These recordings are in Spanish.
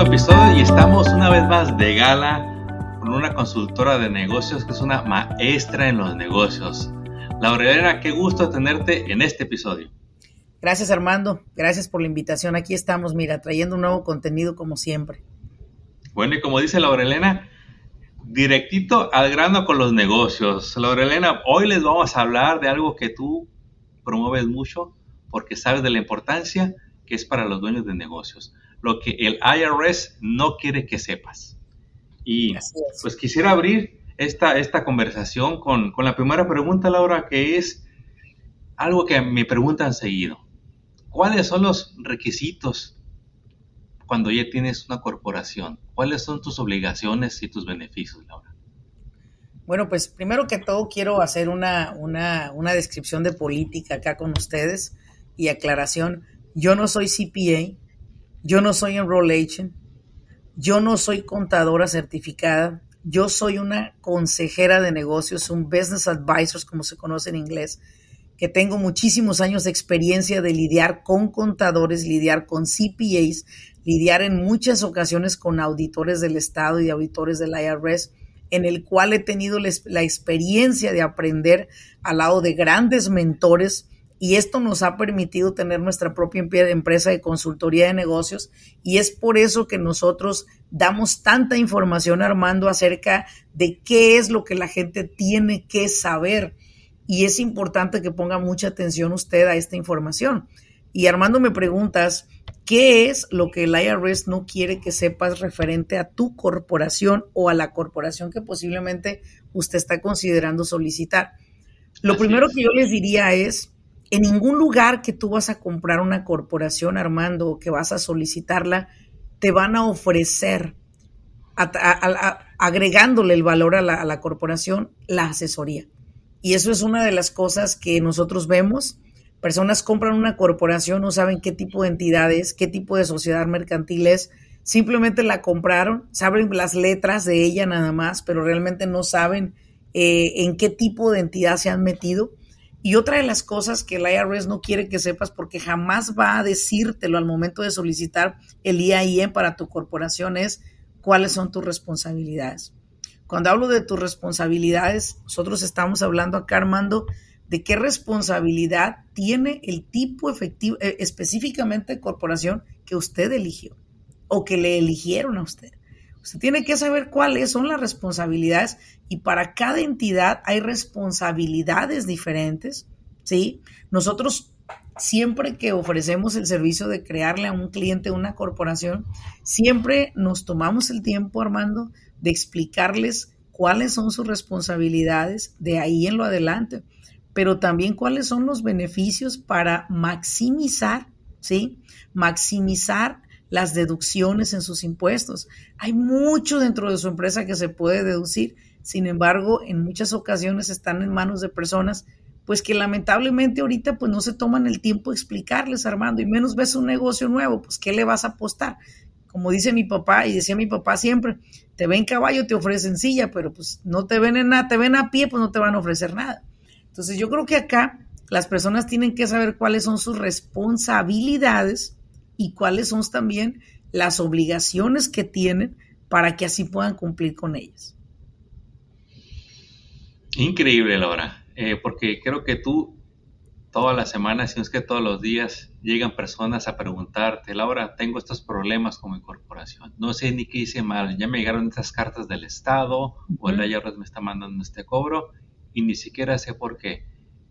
Nuevo episodio y estamos una vez más de gala con una consultora de negocios que es una maestra en los negocios. Laurelena, qué gusto tenerte en este episodio. Gracias Armando, gracias por la invitación. Aquí estamos, mira, trayendo un nuevo contenido como siempre. Bueno, y como dice Laurelena, directito al grano con los negocios. Laurelena, hoy les vamos a hablar de algo que tú promueves mucho porque sabes de la importancia que es para los dueños de negocios. Lo que el IRS no quiere que sepas. Y pues quisiera abrir esta, esta conversación con, con la primera pregunta, Laura, que es algo que me preguntan seguido. ¿Cuáles son los requisitos cuando ya tienes una corporación? ¿Cuáles son tus obligaciones y tus beneficios, Laura? Bueno, pues primero que todo quiero hacer una, una, una descripción de política acá con ustedes y aclaración. Yo no soy CPA, yo no soy enroll agent, yo no soy contadora certificada, yo soy una consejera de negocios, un business advisor, como se conoce en inglés, que tengo muchísimos años de experiencia de lidiar con contadores, lidiar con CPAs, lidiar en muchas ocasiones con auditores del Estado y auditores del IRS, en el cual he tenido la experiencia de aprender al lado de grandes mentores y esto nos ha permitido tener nuestra propia empresa de consultoría de negocios y es por eso que nosotros damos tanta información Armando acerca de qué es lo que la gente tiene que saber y es importante que ponga mucha atención usted a esta información. Y Armando me preguntas, ¿qué es lo que el IRS no quiere que sepas referente a tu corporación o a la corporación que posiblemente usted está considerando solicitar? Lo primero que yo les diría es, en ningún lugar que tú vas a comprar una corporación, Armando, o que vas a solicitarla, te van a ofrecer, agregándole el valor a la corporación, la asesoría. Y eso es una de las cosas que nosotros vemos. Personas compran una corporación, no saben qué tipo de entidad es, qué tipo de sociedad mercantil es, simplemente la compraron, saben las letras de ella nada más, pero realmente no saben eh, en qué tipo de entidad se han metido. Y otra de las cosas que el IRS no quiere que sepas, porque jamás va a decírtelo al momento de solicitar el IAIN para tu corporación, es cuáles son tus responsabilidades. Cuando hablo de tus responsabilidades, nosotros estamos hablando acá, Armando, de qué responsabilidad tiene el tipo efectivo, eh, específicamente de corporación que usted eligió o que le eligieron a usted. Usted tiene que saber cuáles son las responsabilidades y para cada entidad hay responsabilidades diferentes, ¿sí? Nosotros siempre que ofrecemos el servicio de crearle a un cliente una corporación, siempre nos tomamos el tiempo, Armando, de explicarles cuáles son sus responsabilidades de ahí en lo adelante, pero también cuáles son los beneficios para maximizar, ¿sí? Maximizar las deducciones en sus impuestos. Hay mucho dentro de su empresa que se puede deducir, sin embargo, en muchas ocasiones están en manos de personas pues que lamentablemente ahorita pues no se toman el tiempo de explicarles, Armando, y menos ves un negocio nuevo, pues ¿qué le vas a apostar? Como dice mi papá y decía mi papá siempre, te ven caballo, te ofrecen silla, pero pues no te ven en nada, te ven a pie, pues no te van a ofrecer nada. Entonces yo creo que acá las personas tienen que saber cuáles son sus responsabilidades y cuáles son también las obligaciones que tienen para que así puedan cumplir con ellas. Increíble, Laura, eh, porque creo que tú todas las semanas, si es que todos los días, llegan personas a preguntarte, Laura, tengo estos problemas con mi corporación, no sé ni qué hice mal, ya me llegaron estas cartas del Estado o el IRS me está mandando este cobro y ni siquiera sé por qué.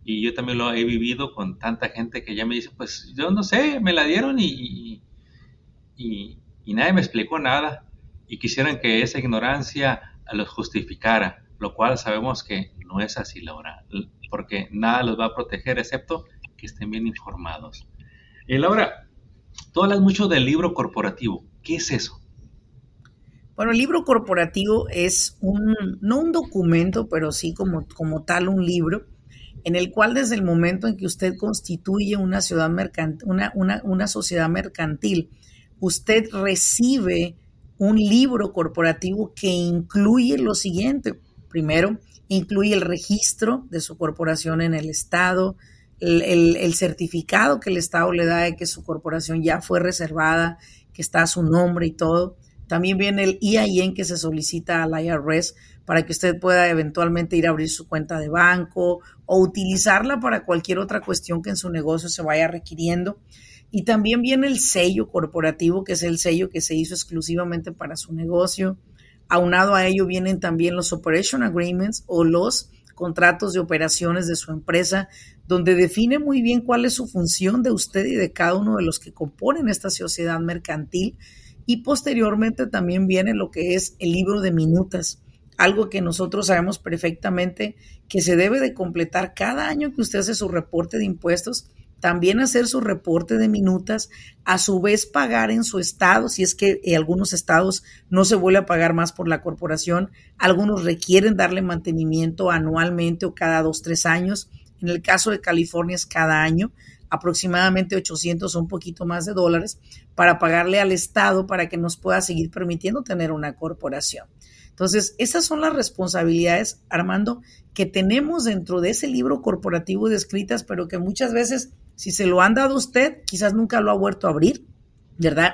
Y yo también lo he vivido con tanta gente que ya me dice, pues yo no sé, me la dieron y, y, nadie me explicó nada y quisieran que esa ignorancia los justificara, lo cual sabemos que no es así, Laura porque nada los va a proteger excepto que estén bien informados. Y Laura, tú hablas mucho del libro corporativo. ¿Qué es eso? Bueno, el libro corporativo es un, no un documento, pero sí como, como tal un libro, en el cual desde el momento en que usted constituye una, ciudad mercantil, una, una, una sociedad mercantil, usted recibe un libro corporativo que incluye lo siguiente. Primero, incluye el registro de su corporación en el Estado, el, certificado que el Estado le da de que su corporación ya fue reservada, que está su nombre y todo. También viene el EIN que se solicita al IRS para que usted pueda eventualmente ir a abrir su cuenta de banco o utilizarla para cualquier otra cuestión que en su negocio se vaya requiriendo. Y también viene el sello corporativo, que es el sello que se hizo exclusivamente para su negocio. Aunado a ello vienen también los Operation Agreements o los contratos de operaciones de su empresa, donde define muy bien cuál es su función de usted y de cada uno de los que componen esta sociedad mercantil y posteriormente también viene lo que es el libro de minutas, algo que nosotros sabemos perfectamente que se debe de completar cada año que usted hace su reporte de impuestos, también hacer su reporte de minutas, a su vez pagar en su estado, si es que en algunos estados no se vuelve a pagar más por la corporación, algunos requieren darle mantenimiento anualmente o cada dos, tres años, en el caso de California es cada año, aproximadamente 800 o un poquito más de dólares para pagarle al Estado para que nos pueda seguir permitiendo tener una corporación. Entonces, esas son las responsabilidades, Armando, que tenemos dentro de ese libro corporativo de escritas, pero que muchas veces, si se lo han dado a usted, quizás nunca lo ha vuelto a abrir, ¿verdad?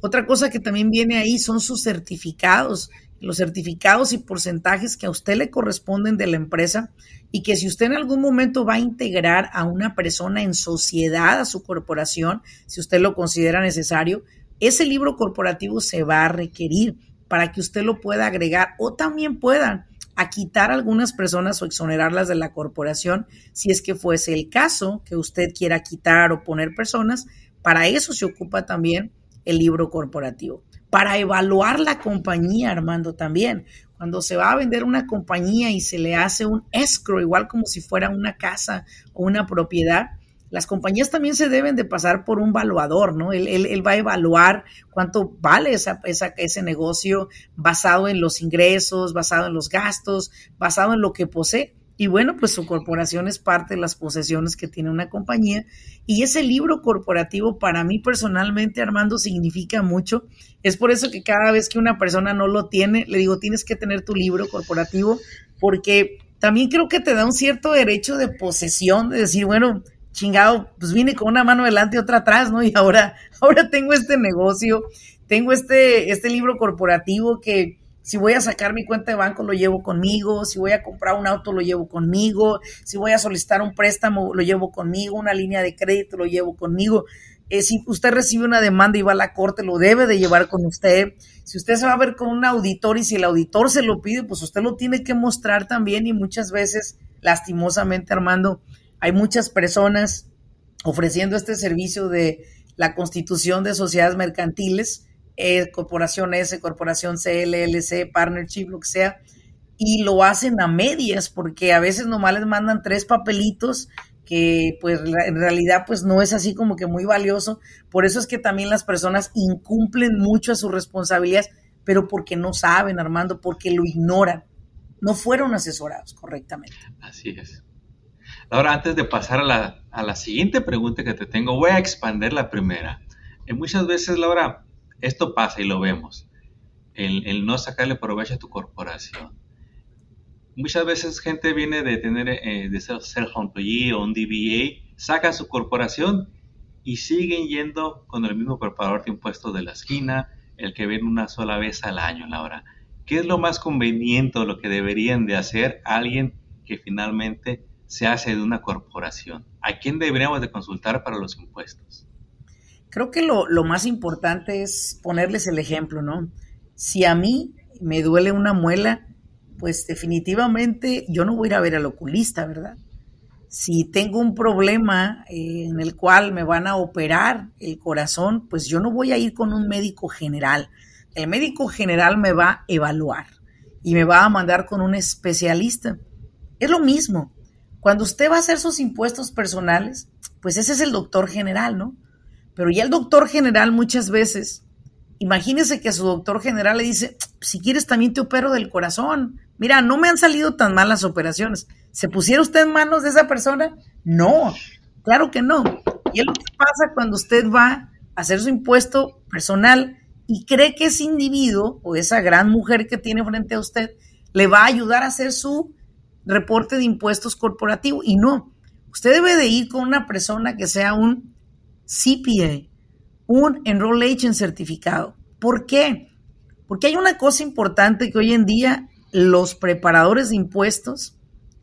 Otra cosa que también viene ahí son sus certificados los certificados y porcentajes que a usted le corresponden de la empresa y que si usted en algún momento va a integrar a una persona en sociedad a su corporación, si usted lo considera necesario, ese libro corporativo se va a requerir para que usted lo pueda agregar o también puedan a quitar a algunas personas o exonerarlas de la corporación si es que fuese el caso que usted quiera quitar o poner personas. Para eso se ocupa también el libro corporativo para evaluar la compañía, Armando, también. Cuando se va a vender una compañía y se le hace un escrow, igual como si fuera una casa o una propiedad, las compañías también se deben de pasar por un valuador, ¿no? Él, va a evaluar cuánto vale esa, ese negocio basado en los ingresos, basado en los gastos, basado en lo que posee. Y bueno, pues su corporación es parte de las posesiones que tiene una compañía. Y ese libro corporativo para mí personalmente, Armando, significa mucho. Es por eso que cada vez que una persona no lo tiene, le digo, tienes que tener tu libro corporativo, porque también creo que te da un cierto derecho de posesión, de decir, bueno, chingado, pues vine con una mano delante y otra atrás, ¿no? Y ahora, ahora tengo este negocio, tengo este, este libro corporativo que si voy a sacar mi cuenta de banco, lo llevo conmigo. Si voy a comprar un auto, lo llevo conmigo. Si voy a solicitar un préstamo, lo llevo conmigo. Una línea de crédito, lo llevo conmigo. Eh, si usted recibe una demanda y va a la corte, lo debe de llevar con usted. Si usted se va a ver con un auditor y si el auditor se lo pide, pues usted lo tiene que mostrar también. Y muchas veces, lastimosamente, Armando, hay muchas personas ofreciendo este servicio de la constitución de sociedades mercantiles eh, corporación S, corporación C, LLC, partnership, lo que sea, y lo hacen a medias, porque a veces nomás les mandan tres papelitos que pues en realidad pues no es así como que muy valioso. Por eso es que también las personas incumplen mucho a sus responsabilidades, pero porque no saben, Armando, porque lo ignoran. No fueron asesorados correctamente. Así es. Ahora, antes de pasar a la, a la siguiente pregunta que te tengo, voy a expandir la primera. Y muchas veces, Laura, esto pasa y lo vemos. El, no sacarle provecho a tu corporación. Muchas veces gente viene de tener eh, de ser self-employee o un DBA, saca su corporación y siguen yendo con el mismo preparador de impuestos de la esquina, el que ven una sola vez al año, Laura. ¿Qué es lo más conveniente o lo que deberían de hacer alguien que finalmente se hace de una corporación? ¿A quién deberíamos de consultar para los impuestos? Creo que lo, más importante es ponerles el ejemplo, ¿no? Si a mí me duele una muela, pues definitivamente yo no voy a ir a ver al oculista, ¿verdad? Si tengo un problema eh, en el cual me van a operar el corazón, pues yo no voy a ir con un médico general. El médico general me va a evaluar y me va a mandar con un especialista. Es lo mismo. Cuando usted va a hacer sus impuestos personales, pues ese es el doctor general, ¿no? Pero ya el doctor general muchas veces, imagínese que a su doctor general le dice, si quieres también te opero del corazón. Mira, no me han salido tan mal las operaciones. ¿Se pusiera usted en manos de esa persona? No, claro que no. Y es lo que pasa cuando usted va a hacer su impuesto personal y cree que ese individuo o esa gran mujer que tiene frente a usted le va a ayudar a hacer su reporte de impuestos corporativo. Y no, usted debe de ir con una persona que sea un CPA, un Enroll Agent certificado. ¿Por qué? Porque hay una cosa importante que hoy en día los preparadores de impuestos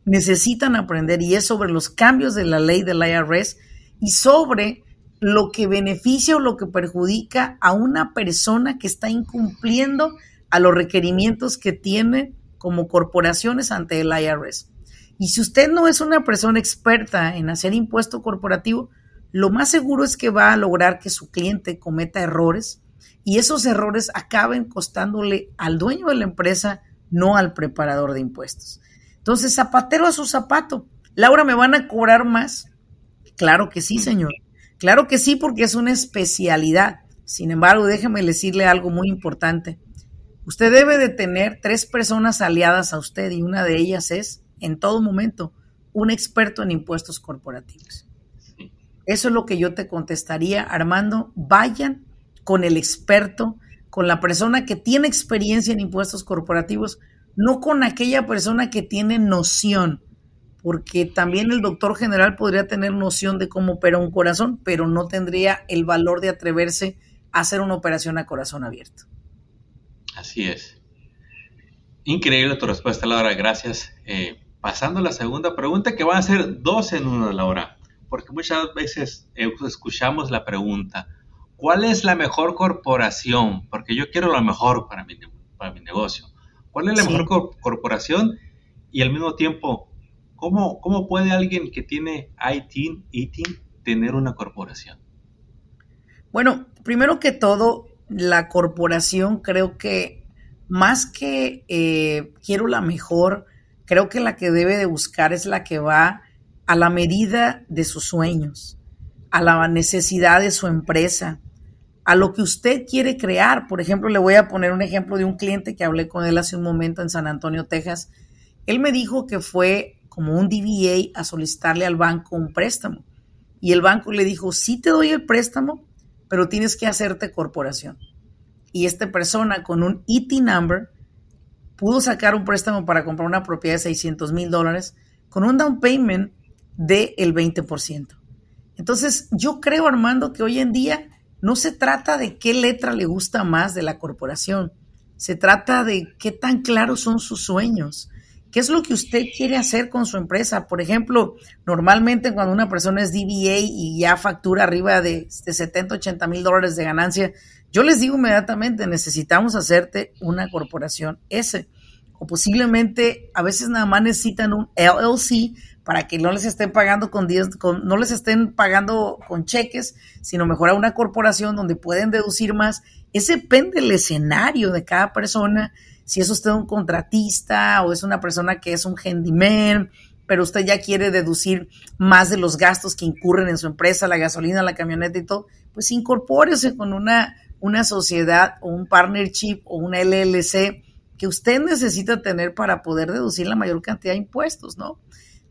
necesitan aprender y es sobre los cambios de la ley del IRS y sobre lo que beneficia o lo que perjudica a una persona que está incumpliendo a los requerimientos que tiene como corporaciones ante el IRS. Y si usted no es una persona experta en hacer impuesto corporativo, lo más seguro es que va a lograr que su cliente cometa errores y esos errores acaben costándole al dueño de la empresa, no al preparador de impuestos. Entonces, zapatero a su zapato. Laura, ¿me van a cobrar más? Claro que sí, señor. Claro que sí, porque es una especialidad. Sin embargo, déjeme decirle algo muy importante. Usted debe de tener tres personas aliadas a usted y una de ellas es, en todo momento, un experto en impuestos corporativos. Eso es lo que yo te contestaría, Armando. Vayan con el experto, con la persona que tiene experiencia en impuestos corporativos, no con aquella persona que tiene noción, porque también el doctor general podría tener noción de cómo opera un corazón, pero no tendría el valor de atreverse a hacer una operación a corazón abierto. Así es. Increíble tu respuesta, Laura. Gracias. Eh, pasando a la segunda pregunta, que van a ser dos en una, Laura, porque muchas veces eh, escuchamos la pregunta, ¿cuál es la mejor corporación? Porque yo quiero lo mejor para mi, para mi negocio. ¿Cuál es la mejor corporación? Y al mismo tiempo, ¿cómo, ¿cómo puede alguien que tiene ITIN, ITIN tener una corporación? Bueno, primero que todo, la corporación creo que más que eh, quiero la mejor, creo que la que debe de buscar es la que va a la medida de sus sueños, a la necesidad de su empresa, a lo que usted quiere crear. Por ejemplo, le voy a poner un ejemplo de un cliente que hablé con él hace un momento en San Antonio, Texas. Él me dijo que fue como un DBA a solicitarle al banco un préstamo. Y el banco le dijo, sí te doy el préstamo, pero tienes que hacerte corporación. Y esta persona con un ET number pudo sacar un préstamo para comprar una propiedad de 600 mil dólares con un down payment del el 20%. Entonces, yo creo, Armando, que hoy en día no se trata de qué letra le gusta más de la corporación, se trata de qué tan claros son sus sueños, ¿Qué es lo que usted quiere hacer con su empresa? Por ejemplo, normalmente cuando una persona es DBA y ya factura arriba de, 70, 80 mil dólares de ganancia, yo les digo inmediatamente, necesitamos hacerte una corporación S. O posiblemente a veces nada más necesitan un LLC para que no les estén pagando con, con no les estén pagando con cheques, sino mejorar una corporación donde pueden deducir más. Ese depende del escenario de cada persona si es usted un contratista o es una persona que es un handyman, pero usted ya quiere deducir más de los gastos que incurren en su empresa, la gasolina, la camioneta y todo, pues incorpórese con una, una sociedad o un partnership o una LLC que usted necesita tener para poder deducir la mayor cantidad de impuestos, ¿no?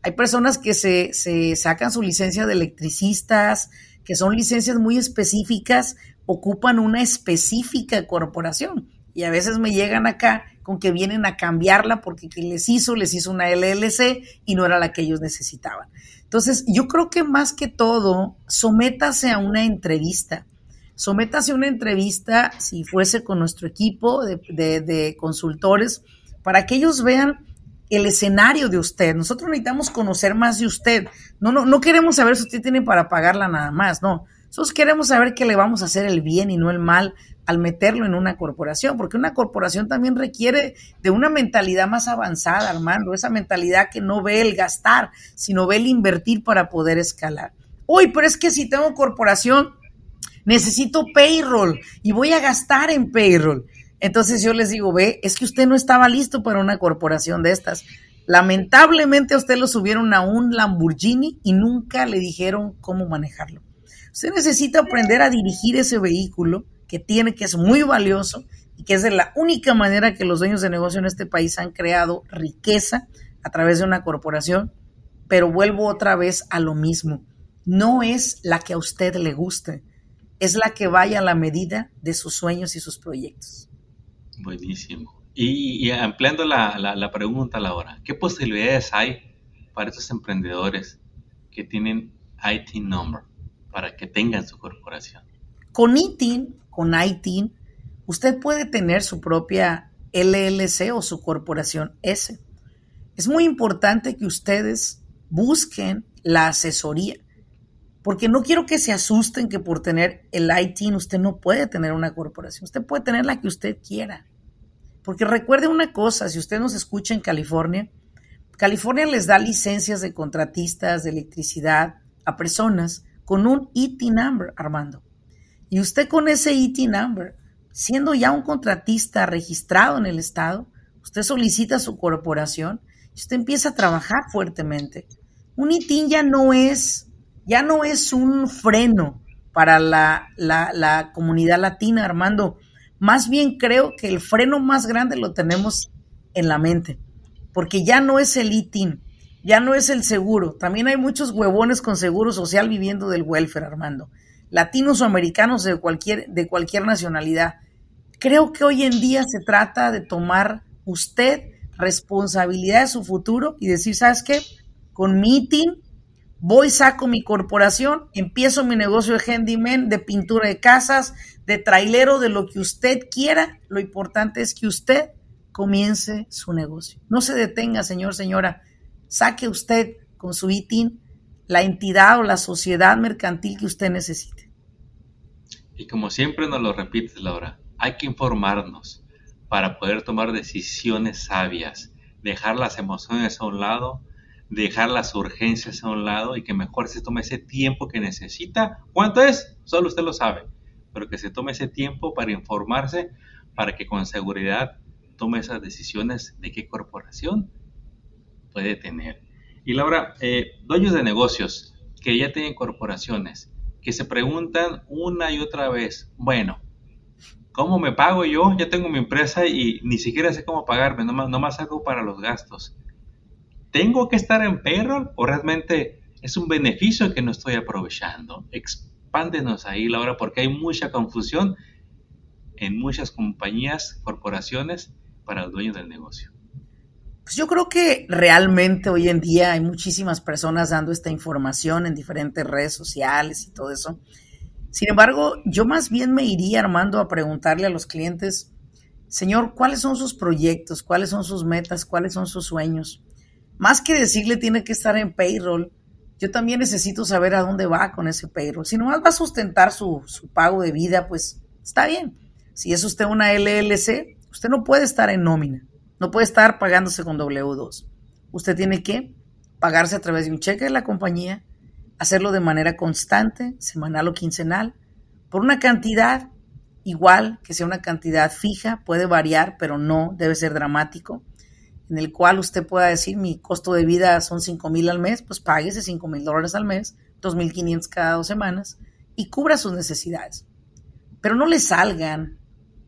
Hay personas que se, sacan su licencia de electricistas, que son licencias muy específicas, ocupan una específica corporación y a veces me llegan acá con que vienen a cambiarla porque quien les hizo, les hizo una LLC y no era la que ellos necesitaban. Entonces, yo creo que más que todo, sométase a una entrevista. Sométase a una entrevista, si fuese con nuestro equipo de consultores, para que ellos vean el escenario de usted. Nosotros necesitamos conocer más de usted. No, no, no queremos saber si usted tiene para pagarla nada más, no. Nosotros queremos saber que le vamos a hacer el bien y no el mal al meterlo en una corporación, porque una corporación también requiere de una mentalidad más avanzada, Armando, esa mentalidad que no ve el gastar, sino ve el invertir para poder escalar. Uy, pero es que si tengo corporación, necesito payroll y voy a gastar en payroll. Entonces yo les digo, ve, es que usted no estaba listo para una corporación de estas. Lamentablemente a usted lo subieron a un Lamborghini y nunca le dijeron cómo manejarlo. Usted necesita aprender a dirigir ese vehículo que tiene, que es muy valioso y que es la única manera que los dueños de negocio en este país han creado riqueza a través de una corporación. Pero vuelvo otra vez a lo mismo. No es la que a usted le guste, es la que vaya a la medida de sus sueños y sus proyectos. Buenísimo. Y, ampliando la, la, pregunta, Laura, ¿qué posibilidades hay para estos emprendedores que tienen IT number para que tengan su corporación? Con ITIN, con ITIN, usted puede tener su propia LLC o su corporación S. Es muy importante que ustedes busquen la asesoría, porque no quiero que se asusten que por tener el ITIN usted no puede tener una corporación, usted puede tener la que usted quiera. Porque recuerde una cosa, si usted nos escucha en California, California les da licencias de contratistas de electricidad a personas con un ET number, Armando. Y usted con ese ET number, siendo ya un contratista registrado en el estado, usted solicita su corporación y usted empieza a trabajar fuertemente. Un ITIN ya no es, ya no es un freno para la, la, comunidad latina, Armando. Más bien creo que el freno más grande lo tenemos en la mente, porque ya no es el ITIN, ya no es el seguro. También hay muchos huevones con seguro social viviendo del welfare, Armando. Latinos o americanos de cualquier, de cualquier nacionalidad. Creo que hoy en día se trata de tomar usted responsabilidad de su futuro y decir, ¿sabes qué? Con mi ITIN voy, saco mi corporación, empiezo mi negocio de handyman, de pintura de casas, de trailero, de lo que usted quiera. Lo importante es que usted comience su negocio. No se detenga, señor, señora. Saque usted con su ITIN la entidad o la sociedad mercantil que usted necesite. Y como siempre nos lo repite Laura, hay que informarnos para poder tomar decisiones sabias, dejar las emociones a un lado dejar las urgencias a un lado y que mejor se tome ese tiempo que necesita. ¿Cuánto es? Solo usted lo sabe, pero que se tome ese tiempo para informarse, para que con seguridad tome esas decisiones de qué corporación puede tener. Y Laura, eh, dueños de negocios que ya tienen corporaciones, que se preguntan una y otra vez, bueno, ¿cómo me pago yo? Ya tengo mi empresa y ni siquiera sé cómo pagarme, nomás, nomás hago para los gastos. ¿Tengo que estar en payroll o realmente es un beneficio que no estoy aprovechando? Expándenos ahí, Laura, porque hay mucha confusión en muchas compañías, corporaciones para el dueño del negocio. Pues yo creo que realmente hoy en día hay muchísimas personas dando esta información en diferentes redes sociales y todo eso. Sin embargo, yo más bien me iría, Armando, a preguntarle a los clientes, Señor, ¿cuáles son sus proyectos? ¿Cuáles son sus metas? ¿Cuáles son sus sueños? Más que decirle tiene que estar en payroll, yo también necesito saber a dónde va con ese payroll. Si nomás va a sustentar su, pago de vida, pues está bien. Si es usted una LLC, usted no puede estar en nómina, no puede estar pagándose con W2. Usted tiene que pagarse a través de un cheque de la compañía, hacerlo de manera constante, semanal o quincenal, por una cantidad igual que sea una cantidad fija, puede variar, pero no debe ser dramático en el cual usted pueda decir mi costo de vida son 5 mil al mes, pues ese 5 mil dólares al mes, 2.500 cada dos semanas y cubra sus necesidades. Pero no le salgan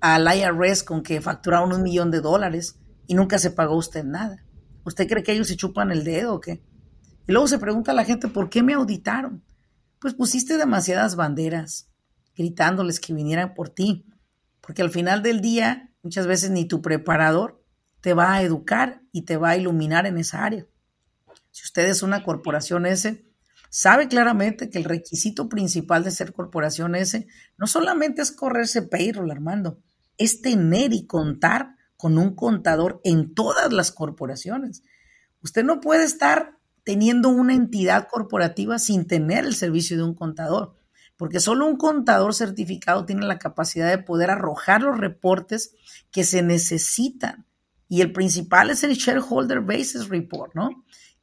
al IRS con que facturaron un millón de dólares y nunca se pagó usted nada. ¿Usted cree que ellos se chupan el dedo o qué? Y luego se pregunta a la gente, ¿por qué me auditaron? Pues pusiste demasiadas banderas gritándoles que vinieran por ti, porque al final del día muchas veces ni tu preparador te va a educar y te va a iluminar en esa área. Si usted es una corporación S, sabe claramente que el requisito principal de ser corporación S no solamente es correrse payroll, Armando, es tener y contar con un contador en todas las corporaciones. Usted no puede estar teniendo una entidad corporativa sin tener el servicio de un contador, porque solo un contador certificado tiene la capacidad de poder arrojar los reportes que se necesitan y el principal es el Shareholder Basis Report, ¿no?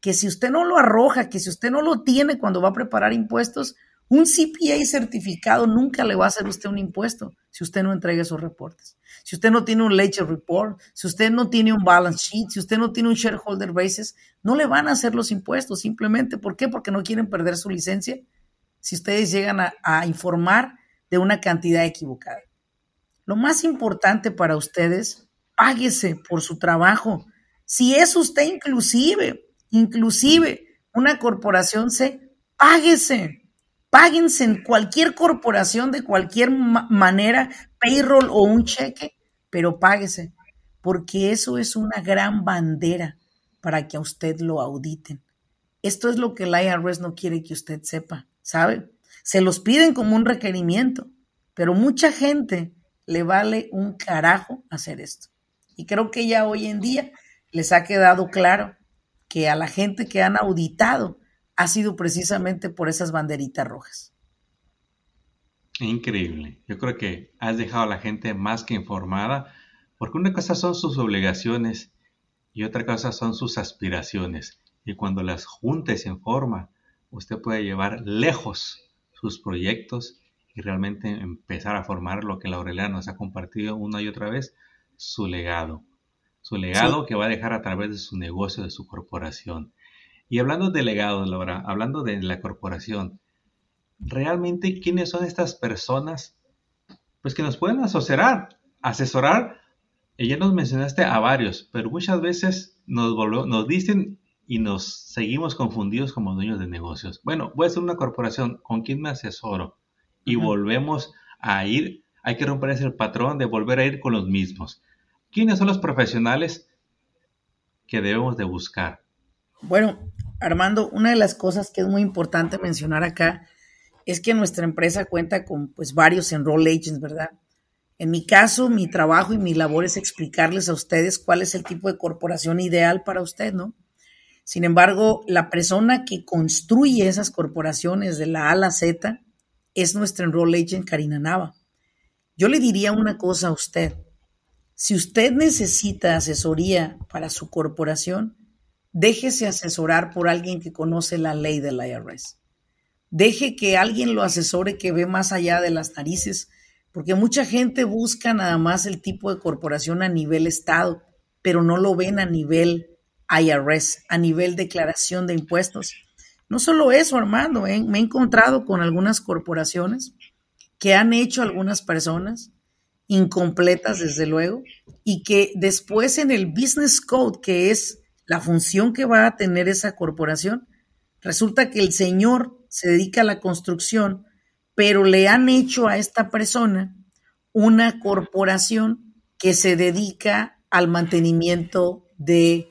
Que si usted no lo arroja, que si usted no lo tiene cuando va a preparar impuestos, Un CPA certificado nunca le va a hacer usted un impuesto si usted no entrega esos reportes. Si usted no tiene un ledger report, si usted no tiene un balance sheet, si usted no tiene un shareholder basis, no le van a hacer los impuestos simplemente. ¿Por qué? Porque no quieren perder su licencia si ustedes llegan a, a informar de una cantidad equivocada. Lo más importante para ustedes, páguese por su trabajo. Si es usted inclusive, inclusive una corporación C, páguese. Páguense en cualquier corporación de cualquier manera, payroll o un cheque, pero páguese, porque eso es una gran bandera para que a usted lo auditen. Esto es lo que el IRS no quiere que usted sepa, ¿sabe? Se los piden como un requerimiento, pero mucha gente le vale un carajo hacer esto. Y creo que ya hoy en día les ha quedado claro que a la gente que han auditado ha sido precisamente por esas banderitas rojas. Increíble. Yo creo que has dejado a la gente más que informada, porque una cosa son sus obligaciones y otra cosa son sus aspiraciones. Y cuando las juntes en forma, usted puede llevar lejos sus proyectos y realmente empezar a formar lo que Laurelena nos ha compartido una y otra vez, su legado. Su legado que va a dejar a través de su negocio, de su corporación. Y hablando de legado, Laura, hablando de la corporación, realmente quiénes son estas personas pues que nos pueden asesorar, asesorar. ya nos mencionaste a varios, pero muchas veces nos, nos dicen y nos seguimos confundidos como dueños de negocios. Bueno, voy a ser una corporación, ¿con quién me asesoro? Y volvemos a ir, hay que romper ese patrón de volver a ir con los mismos. ¿Quiénes son los profesionales que debemos de buscar? Bueno, Armando, una de las cosas que es muy importante mencionar acá es que nuestra empresa cuenta con pues varios enroll agents, ¿verdad? En mi caso, mi trabajo y mi labor es explicarles a ustedes cuál es el tipo de corporación ideal para usted, ¿no? Sin embargo, la persona que construye esas corporaciones de la A a la Z es nuestra enroll agent Karina Nava. Yo le diría una cosa a usted. Si usted necesita asesoría para su corporación, déjese asesorar por alguien que conoce la ley del IRS. Deje que alguien lo asesore que ve más allá de las narices, porque mucha gente busca nada más el tipo de corporación a nivel Estado, pero no lo ven a nivel IRS, a nivel declaración de impuestos. No solo eso, Armando, ¿eh? me he encontrado con algunas corporaciones que han hecho algunas personas, incompletas desde luego, y que después en el Business Code, que es la función que va a tener esa corporación, resulta que el señor se dedica a la construcción, pero le han hecho a esta persona una corporación que se dedica al mantenimiento de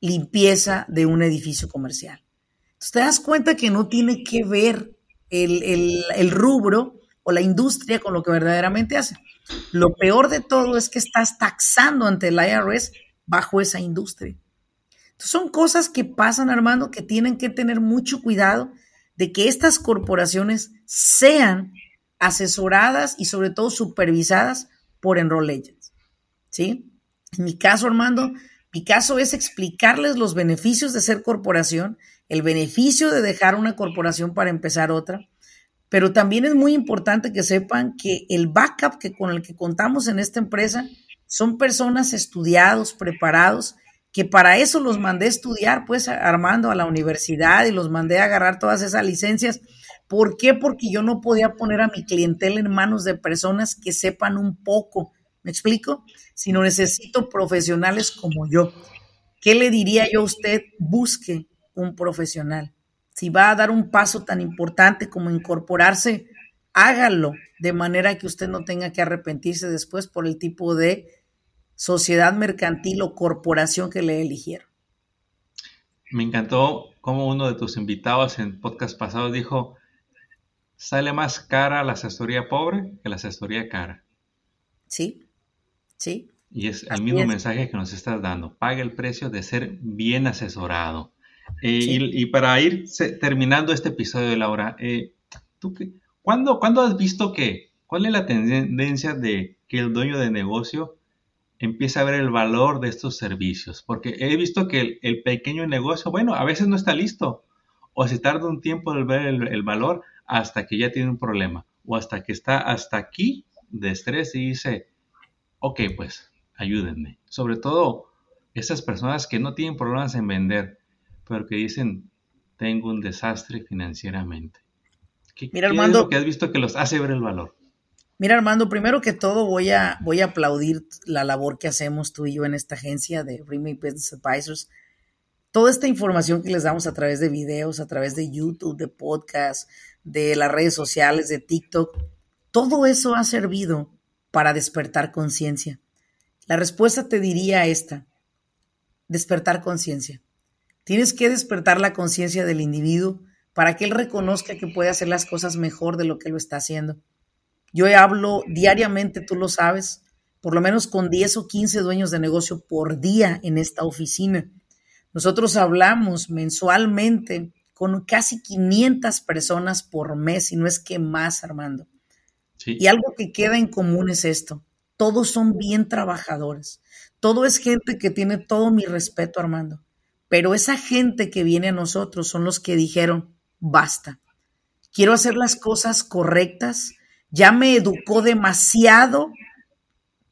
limpieza de un edificio comercial. Entonces te das cuenta que no tiene que ver el, rubro o la industria con lo que verdaderamente hace. Lo peor de todo es que estás taxando ante el IRS bajo esa industria. Entonces son cosas que pasan, Armando, que tienen que tener mucho cuidado de que estas corporaciones sean asesoradas y sobre todo supervisadas por Enroll. ¿Sí? En mi caso, Armando, mi caso es explicarles los beneficios de ser corporación, el beneficio de dejar una corporación para empezar otra, pero también es muy importante que sepan que el backup que con el que contamos en esta empresa son personas estudiados, preparados que para eso los mandé a estudiar, pues Armando, a la universidad y los mandé a agarrar todas esas licencias. ¿Por qué? Porque yo no podía poner a mi clientela en manos de personas que sepan un poco, ¿me explico? Sino necesito profesionales como yo. ¿Qué le diría yo a usted? Busque un profesional. Si va a dar un paso tan importante como incorporarse, hágalo de manera que usted no tenga que arrepentirse después por el tipo de sociedad mercantil o corporación que le eligieron. Me encantó como uno de tus invitados en podcast pasado dijo, sale más cara la asesoría pobre que la asesoría cara. Sí, sí. Y es el mismo mensaje que nos estás dando. Paga el precio de ser bien asesorado. Eh, y, para ir terminando este episodio, Laura, eh, ¿tú qué, ¿cuándo, ¿cuándo has visto que, cuál es la tendencia de que el dueño de negocio empieza a ver el valor de estos servicios, porque he visto que el, pequeño negocio, bueno, a veces no está listo, o si tarda un tiempo en ver el, valor, hasta que ya tiene un problema o hasta que está hasta aquí de estrés y dice, ok, pues ayúdenme. Sobre todo esas personas que no tienen problemas en vender, pero que dicen, tengo un desastre financieramente. ¿Qué, Mira, Armando, es lo que has visto que los hace ver el valor? Mira, Armando, primero que todo voy a, voy a aplaudir la labor que hacemos tú y yo en esta agencia de Remake Business Advisors. Toda esta información que les damos a través de videos, a través de YouTube, de podcast, de las redes sociales, de TikTok, todo eso ha servido para despertar conciencia. La respuesta te diría esta, despertar conciencia. Tienes que despertar la conciencia del individuo para que él reconozca que puede hacer las cosas mejor de lo que lo está haciendo. Yo hablo diariamente, tú lo sabes, por lo menos con 10 o 15 dueños de negocio por día en esta oficina. Nosotros hablamos mensualmente con casi 500 personas por mes, y no es que más, Armando. Y algo que queda en común es esto. Todos son bien trabajadores. Todo es gente que tiene todo mi respeto, Armando. Pero esa gente que viene a nosotros son los que dijeron, basta. Quiero hacer las cosas correctas. Ya me educó demasiado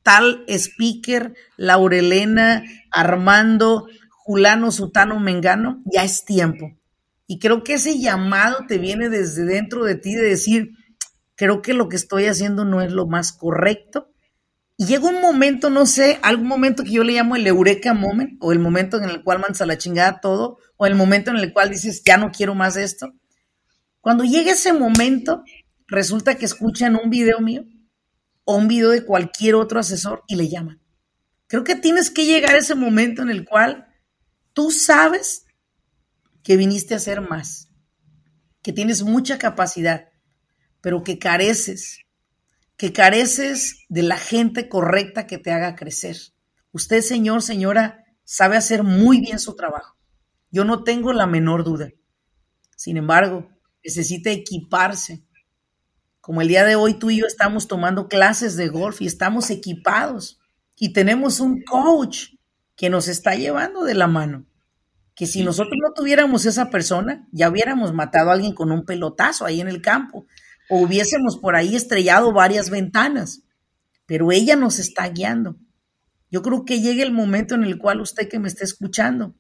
tal speaker, Laurelena, Armando, Julano, Sutano, Mengano. Ya es tiempo. Y creo que ese llamado te viene desde dentro de ti de decir, creo que lo que estoy haciendo no es lo más correcto. Y llega un momento, no sé, algún momento que yo le llamo el eureka moment, o el momento en el cual mandas a la chingada todo, o el momento en el cual dices, ya no quiero más esto. Cuando llega ese momento, resulta que escuchan un video mío o un video de cualquier otro asesor y le llaman. Creo que tienes que llegar a ese momento en el cual tú sabes que viniste a hacer más, que tienes mucha capacidad, pero que careces, que careces de la gente correcta que te haga crecer. Usted, señor, señora, sabe hacer muy bien su trabajo. Yo no tengo la menor duda. Sin embargo, necesita equiparse. Como el día de hoy tú y yo estamos tomando clases de golf y estamos equipados y tenemos un coach que nos está llevando de la mano. Que si nosotros no tuviéramos esa persona, ya hubiéramos matado a alguien con un pelotazo ahí en el campo o hubiésemos por ahí estrellado varias ventanas, pero ella nos está guiando. Yo creo que llega el momento en el cual usted que me está escuchando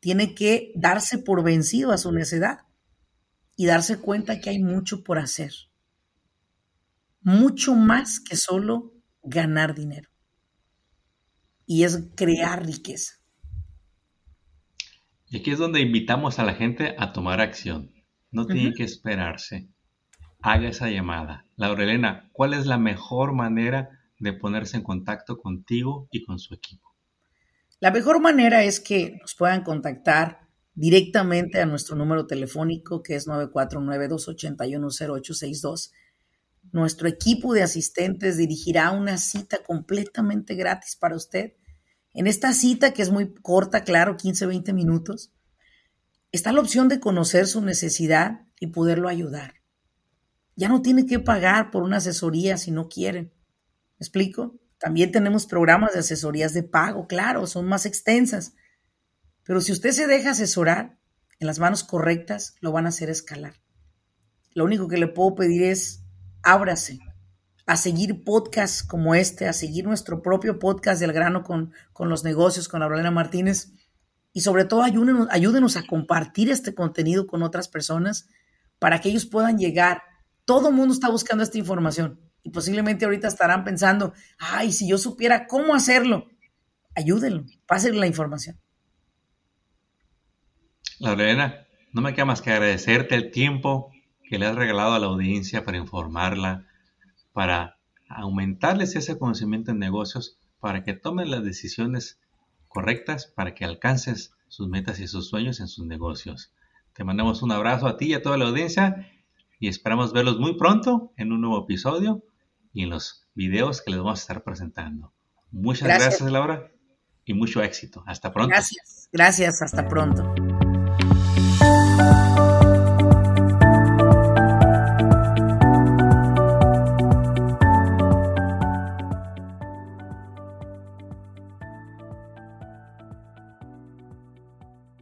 tiene que darse por vencido a su necedad y darse cuenta que hay mucho por hacer. Mucho más que solo ganar dinero. Y es crear riqueza. Y aquí es donde invitamos a la gente a tomar acción. No tiene que esperarse haga esa llamada. Laurelena, ¿cuál es la mejor manera de ponerse en contacto contigo y con su equipo? La mejor manera es que nos puedan contactar directamente a nuestro número telefónico que es 949-281-0862. Nuestro equipo de asistentes dirigirá una cita completamente gratis para usted. En esta cita, que es muy corta, claro, 15-20 minutos, está la opción de conocer su necesidad y poderlo ayudar. Ya no tiene que pagar por una asesoría si no quieren. ¿Me explico? También tenemos programas de asesorías de pago, claro, son más extensas. Pero si usted se deja asesorar en las manos correctas, lo van a hacer escalar. Lo único que le puedo pedir es ábrase a seguir podcasts como este, a seguir nuestro propio podcast del grano con, con los negocios, con Aurelena Martínez. Y sobre todo ayúdenos a compartir este contenido con otras personas para que ellos puedan llegar todo el mundo está buscando esta información y posiblemente ahorita estarán pensando, ay, si yo supiera cómo hacerlo, ayúdenlo, pásenle la información. Lorena, no me queda más que agradecerte el tiempo que le has regalado a la audiencia para informarla, para aumentarles ese conocimiento en negocios, para que tomen las decisiones correctas, para que alcances sus metas y sus sueños en sus negocios. Te mandamos un abrazo a ti y a toda la audiencia y esperamos verlos muy pronto en un nuevo episodio y en los videos que les vamos a estar presentando. Muchas gracias, gracias Laura, y mucho éxito. Hasta pronto. Gracias, gracias, hasta pronto.